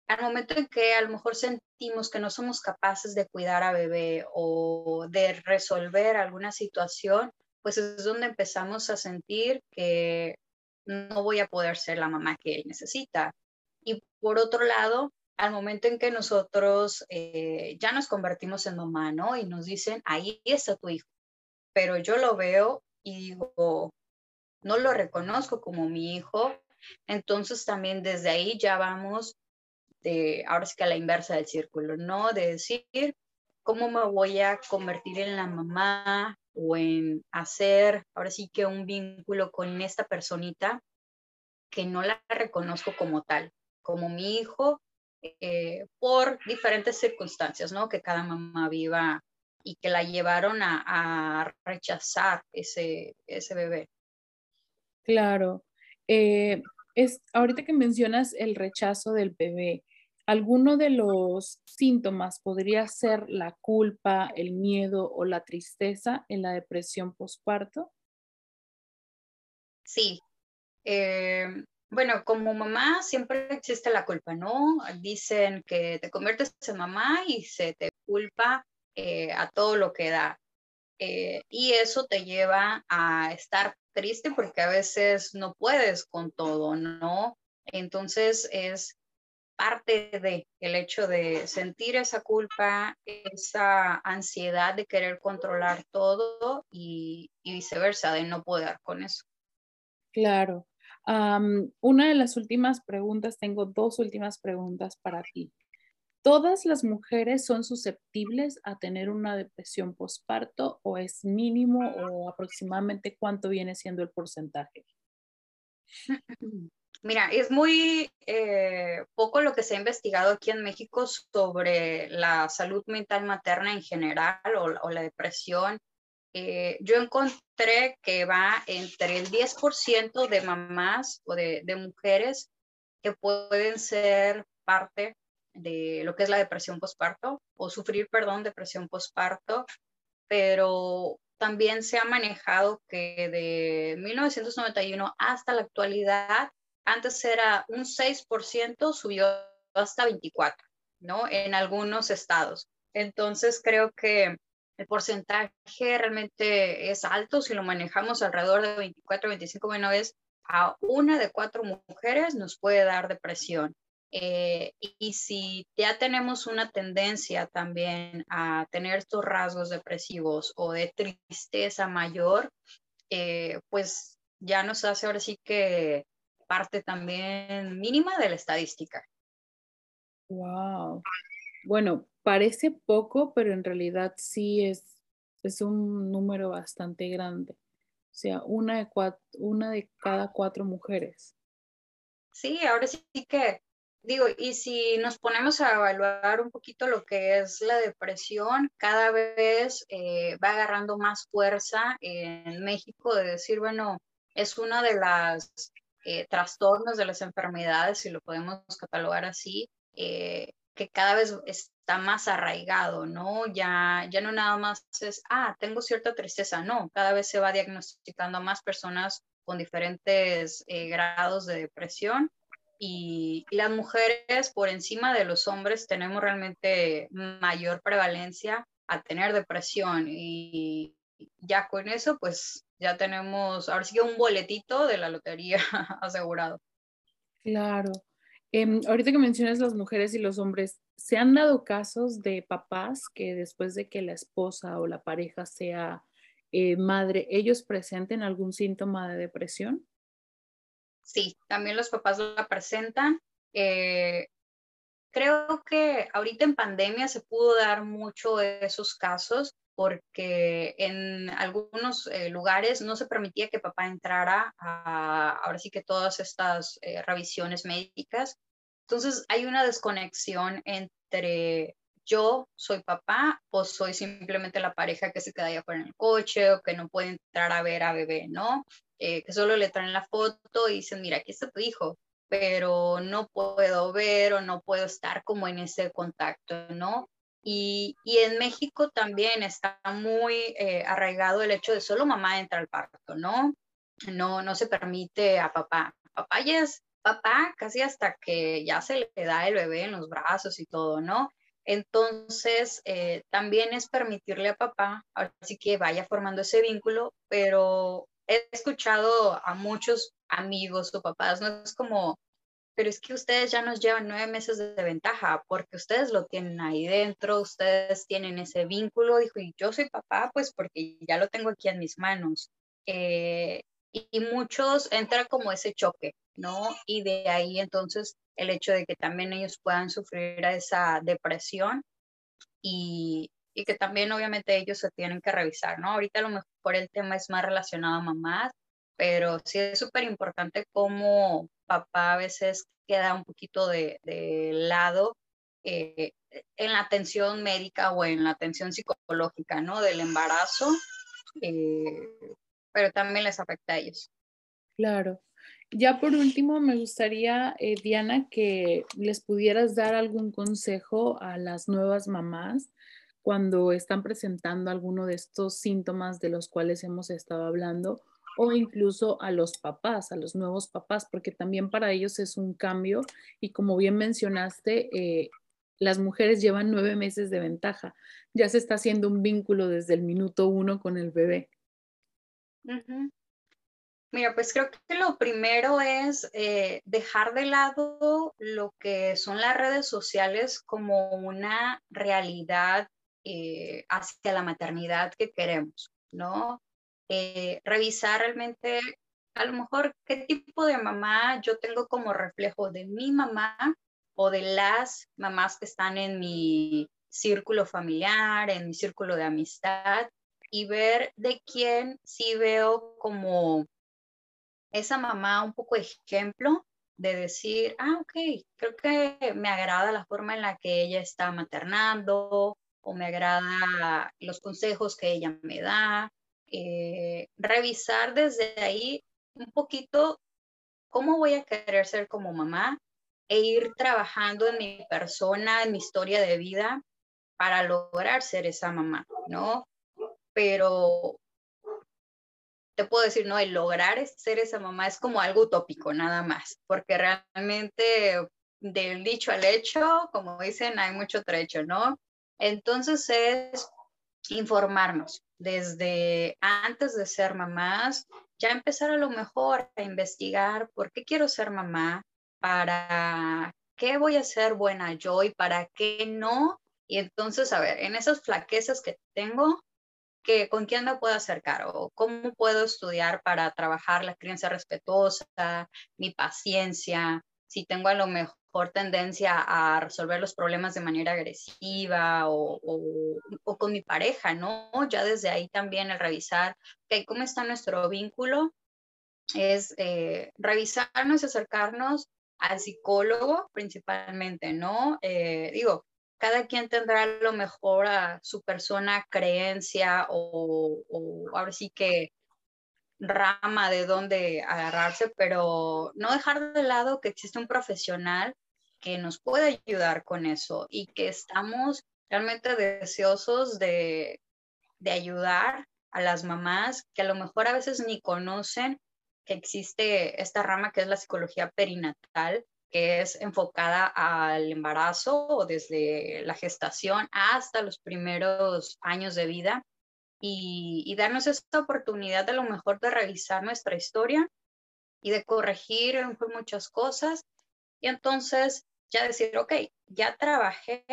al momento en que a lo mejor sentimos que no somos capaces de cuidar a bebé o de resolver alguna situación, pues es donde empezamos a sentir que no voy a poder ser la mamá que él necesita. Y por otro lado, al momento en que nosotros eh, ya nos convertimos en mamá, ¿no? Y nos dicen, ahí está tu hijo, pero yo lo veo y digo, no lo reconozco como mi hijo, entonces también desde ahí ya vamos de, ahora sí que a la inversa del círculo, ¿no? De decir, ¿cómo me voy a convertir en la mamá o en hacer, ahora sí que un vínculo con esta personita que no la reconozco como tal, como mi hijo, eh, por diferentes circunstancias, ¿no? Que cada mamá viva y que la llevaron a, rechazar ese, ese bebé. Claro. Eh, es, ahorita que mencionas el rechazo del bebé, ¿alguno de los síntomas podría ser la culpa, el miedo o la tristeza en la depresión postparto? Sí. Eh, bueno, como mamá siempre existe la culpa, ¿no? Dicen que te conviertes en mamá y se te culpa eh, a todo lo que da. Eh, y eso te lleva a estar triste porque a veces no puedes con todo, ¿no? Entonces es parte de el hecho de sentir esa culpa, esa ansiedad de querer controlar todo y viceversa, de no poder con eso. Claro una de las últimas preguntas, tengo dos últimas preguntas para ti. ¿Todas las mujeres son susceptibles a tener una depresión postparto o es mínimo o aproximadamente cuánto viene siendo el porcentaje? Mira, es muy eh, poco lo que se ha investigado aquí en México sobre la salud mental materna en general o la depresión eh, yo encontré que va entre el 10% de mamás o de, mujeres que pueden ser parte de lo que es la depresión postparto o sufrir, perdón, depresión postparto, pero también se ha manejado que de 1991 hasta la actualidad, antes era un 6%, subió hasta 24%, ¿no? En algunos estados. Entonces creo que el porcentaje realmente es alto si lo manejamos alrededor de 24, 25 menores a una de cuatro mujeres nos puede dar depresión. Eh, y si ya tenemos una tendencia también a tener estos rasgos depresivos o de tristeza mayor, eh, pues ya nos hace ahora sí que parte también mínima de la estadística. Wow. Bueno, parece poco, pero en realidad sí es, es un número bastante grande. O sea, una de, una de cada cuatro mujeres. Sí, ahora sí que digo, y si nos ponemos a evaluar un poquito lo que es la depresión, cada vez eh, va agarrando más fuerza en México de decir, bueno, es una de las eh, trastornos de las enfermedades, si lo podemos catalogar así, eh, que cada vez está más arraigado, ¿no? Ya, ya no nada más es, ah, tengo cierta tristeza, no, cada vez se va diagnosticando a más personas con diferentes eh, grados de depresión y, las mujeres por encima de los hombres tenemos realmente mayor prevalencia a tener depresión y ya con eso pues ya tenemos, ahora sí que un boletito de la lotería asegurado. Claro. Em, ahorita que mencionas las mujeres y los hombres, ¿se han dado casos de papás que después de que la esposa o la pareja sea eh, madre, ellos presenten algún síntoma de depresión? Sí, también los papás la presentan. Eh, creo que ahorita en pandemia se pudo dar mucho esos casos porque en algunos eh, lugares no se permitía que papá entrara a, ahora sí que todas estas eh, revisiones médicas. Entonces hay una desconexión entre yo soy papá o soy simplemente la pareja que se queda allá afuera en el coche o que no puede entrar a ver a bebé, ¿no? Eh, que solo le traen la foto y dicen, mira, aquí está tu hijo. pero no puedo ver o no puedo estar como en ese contacto, ¿no? Y, y en México también está muy eh, arraigado el hecho de solo mamá entra al parto, ¿no? No, no se permite a papá. Papá ya es papá casi hasta que ya se le da el bebé en los brazos y todo, ¿no? Entonces, eh, también es permitirle a papá, así que vaya formando ese vínculo, pero he escuchado a muchos amigos o papás, no es como, pero es que ustedes ya nos llevan nueve meses de ventaja porque ustedes lo tienen ahí dentro, ustedes tienen ese vínculo, dijo, y yo soy papá, pues porque ya lo tengo aquí en mis manos. Eh, y muchos entra como ese choque, ¿no? Y de ahí entonces el hecho de que también ellos puedan sufrir esa depresión y, y que también obviamente ellos se tienen que revisar, ¿no? Ahorita a lo mejor el tema es más relacionado a mamás, pero sí es súper importante cómo papá a veces queda un poquito de, de lado eh, en la atención médica o en la atención psicológica, ¿no? Del embarazo, eh, pero también les afecta a ellos. Claro. Ya por último, me gustaría, eh, Diana, que les pudieras dar algún consejo a las nuevas mamás cuando están presentando alguno de estos síntomas de los cuales hemos estado hablando o incluso a los papás, a los nuevos papás, porque también para ellos es un cambio y como bien mencionaste, eh, las mujeres llevan nueve meses de ventaja, ya se está haciendo un vínculo desde el minuto uno con el bebé. Mira, pues creo que lo primero es eh, dejar de lado lo que son las redes sociales como una realidad eh, hacia la maternidad que queremos, ¿no? Eh, revisar realmente a lo mejor qué tipo de mamá yo tengo como reflejo de mi mamá o de las mamás que están en mi círculo familiar, en mi círculo de amistad y ver de quién sí veo como esa mamá un poco ejemplo de decir, ah, ok, creo que me agrada la forma en la que ella está maternando o me agrada los consejos que ella me da. Eh, revisar desde ahí un poquito cómo voy a querer ser como mamá e ir trabajando en mi persona, en mi historia de vida para lograr ser esa mamá, ¿no? Pero te puedo decir, no, el lograr ser esa mamá es como algo utópico, nada más, porque realmente del dicho al hecho, como dicen, hay mucho trecho, ¿no? Entonces es informarnos desde antes de ser mamás, ya empezar a lo mejor a investigar por qué quiero ser mamá, para qué voy a ser buena yo y para qué no. Y entonces, a ver, en esas flaquezas que tengo, con quién me puedo acercar o cómo puedo estudiar para trabajar la crianza respetuosa, mi paciencia, si tengo a lo mejor tendencia a resolver los problemas de manera agresiva o, con mi pareja, ¿no? Ya desde ahí también el revisar cómo está nuestro vínculo es eh, revisarnos y acercarnos al psicólogo principalmente, ¿no? Eh, digo, cada quien tendrá lo mejor a su persona, creencia o, o ahora sí que rama de dónde agarrarse, pero no dejar de lado que existe un profesional que nos puede ayudar con eso y que estamos realmente deseosos de, de ayudar a las mamás que a lo mejor a veces ni conocen que existe esta rama que es la psicología perinatal que es enfocada al embarazo o desde la gestación hasta los primeros años de vida y, darnos esta oportunidad de lo mejor de revisar nuestra historia y de corregir muchas cosas y entonces ya decir, ok, ya trabajé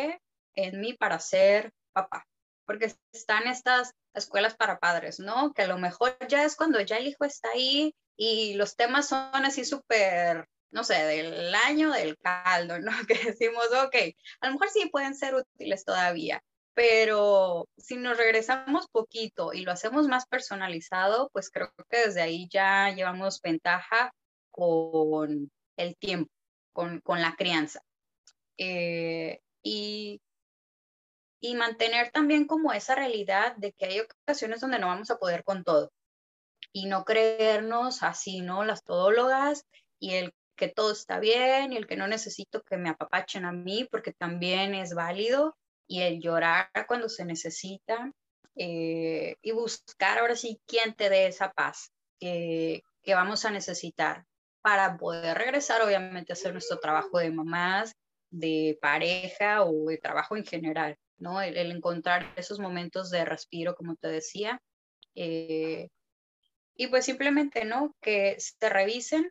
en mí para ser papá, porque están estas escuelas para padres, ¿no? Que a lo mejor ya es cuando ya el hijo está ahí y los temas son así súper no sé, del año del caldo, ¿no? Que decimos, ok, a lo mejor sí pueden ser útiles todavía, pero si nos regresamos poquito y lo hacemos más personalizado, pues creo que desde ahí ya llevamos ventaja con el tiempo, con, con la crianza. Eh, y, y mantener también como esa realidad de que hay ocasiones donde no vamos a poder con todo y no creernos así, ¿no? Las todólogas y el que todo está bien y el que no necesito que me apapachen a mí, porque también es válido, y el llorar cuando se necesita, eh, y buscar ahora sí quién te dé esa paz que, que vamos a necesitar para poder regresar, obviamente, a hacer nuestro trabajo de mamás, de pareja o de trabajo en general, ¿no? El, encontrar esos momentos de respiro, como te decía. Eh, y pues simplemente, ¿no? Que se revisen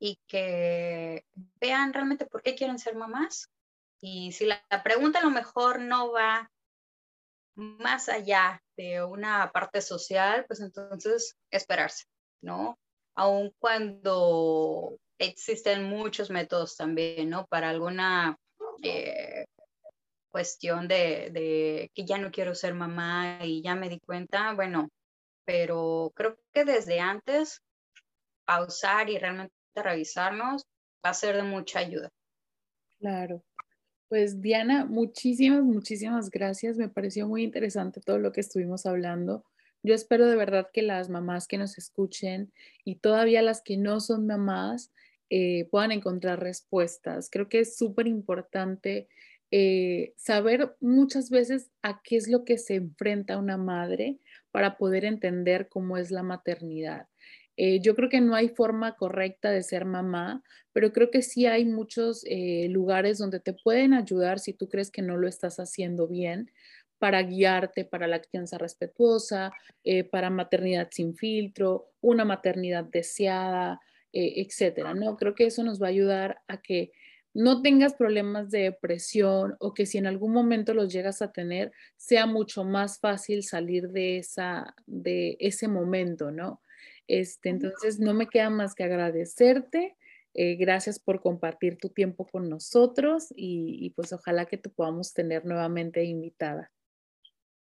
y que vean realmente por qué quieren ser mamás. Y si la, la pregunta a lo mejor no va más allá de una parte social, pues entonces esperarse, ¿no? aun cuando existen muchos métodos también, ¿no? Para alguna eh, cuestión de, que ya no quiero ser mamá y ya me di cuenta, bueno, pero creo que desde antes pausar y realmente revisarnos va a ser de mucha ayuda. Claro. Pues Diana, muchísimas, muchísimas gracias. Me pareció muy interesante todo lo que estuvimos hablando. Yo espero de verdad que las mamás que nos escuchen y todavía las que no son mamás eh, puedan encontrar respuestas. Creo que es súper importante eh, saber muchas veces a qué es lo que se enfrenta una madre para poder entender cómo es la maternidad. Eh, yo creo que no hay forma correcta de ser mamá, pero creo que sí hay muchos lugares donde te pueden ayudar si tú crees que no lo estás haciendo bien para guiarte para la crianza respetuosa, eh, para maternidad sin filtro, una maternidad deseada, eh, etcétera, ¿no? Creo que eso nos va a ayudar a que no tengas problemas de depresión o que si en algún momento los llegas a tener, sea mucho más fácil salir de, esa, de ese momento, ¿no? Este, entonces, no me queda más que agradecerte. Eh, gracias por compartir tu tiempo con nosotros y, y pues ojalá que te podamos tener nuevamente invitada.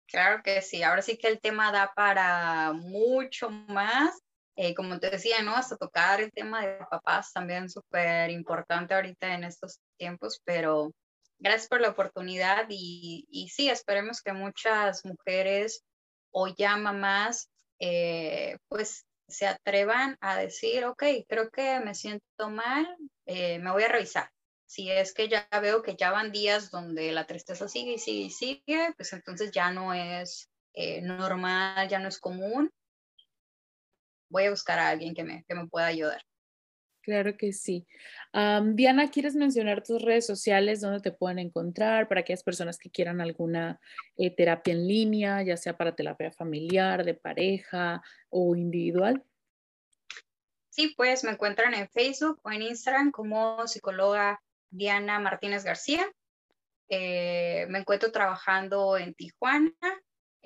Claro que sí, ahora sí que el tema da para mucho más. Eh, como te decía, ¿no? Hasta tocar el tema de papás también súper importante ahorita en estos tiempos, pero gracias por la oportunidad y, y sí, esperemos que muchas mujeres o ya mamás, eh, pues se atrevan a decir, ok, creo que me siento mal, eh, me voy a revisar si es que ya veo que ya van días donde la tristeza sigue y sigue y sigue, pues entonces ya no es eh, normal, ya no es común. Voy a buscar a alguien que me, que me pueda ayudar. Claro que sí. Diana, ¿quieres mencionar tus redes sociales donde te pueden encontrar para aquellas personas que quieran alguna eh, terapia en línea, ya sea para terapia familiar, de pareja o individual? Sí, pues me encuentran en Facebook o en Instagram como psicóloga Diana Martínez García. Eh, me encuentro trabajando en Tijuana.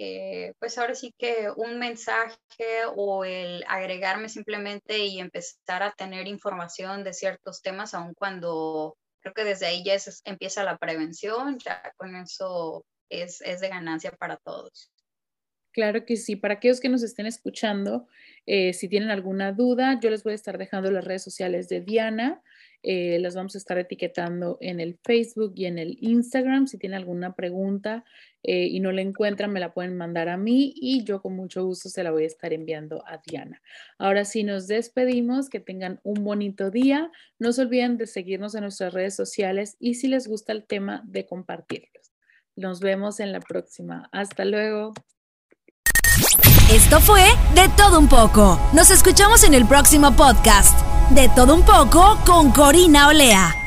Eh, pues ahora sí que un mensaje o el agregarme simplemente y empezar a tener información de ciertos temas, aun cuando creo que desde ahí ya empieza la prevención, ya con eso es, es de ganancia para todos. Claro que sí. Para aquellos que nos estén escuchando, eh, si tienen alguna duda, yo les voy a estar dejando las redes sociales de Diana. Eh, las vamos a estar etiquetando en el Facebook y en el Instagram. Si tienen alguna pregunta eh, y no la encuentran, me la pueden mandar a mí y yo con mucho gusto se la voy a estar enviando a Diana. Ahora sí, nos despedimos. Que tengan un bonito día. No se olviden de seguirnos en nuestras redes sociales y si les gusta el tema, de compartirlos. Nos vemos en la próxima. Hasta luego. Esto fue De Todo Un poco. Nos escuchamos en el próximo podcast. De Todo Un poco con Corina Olea.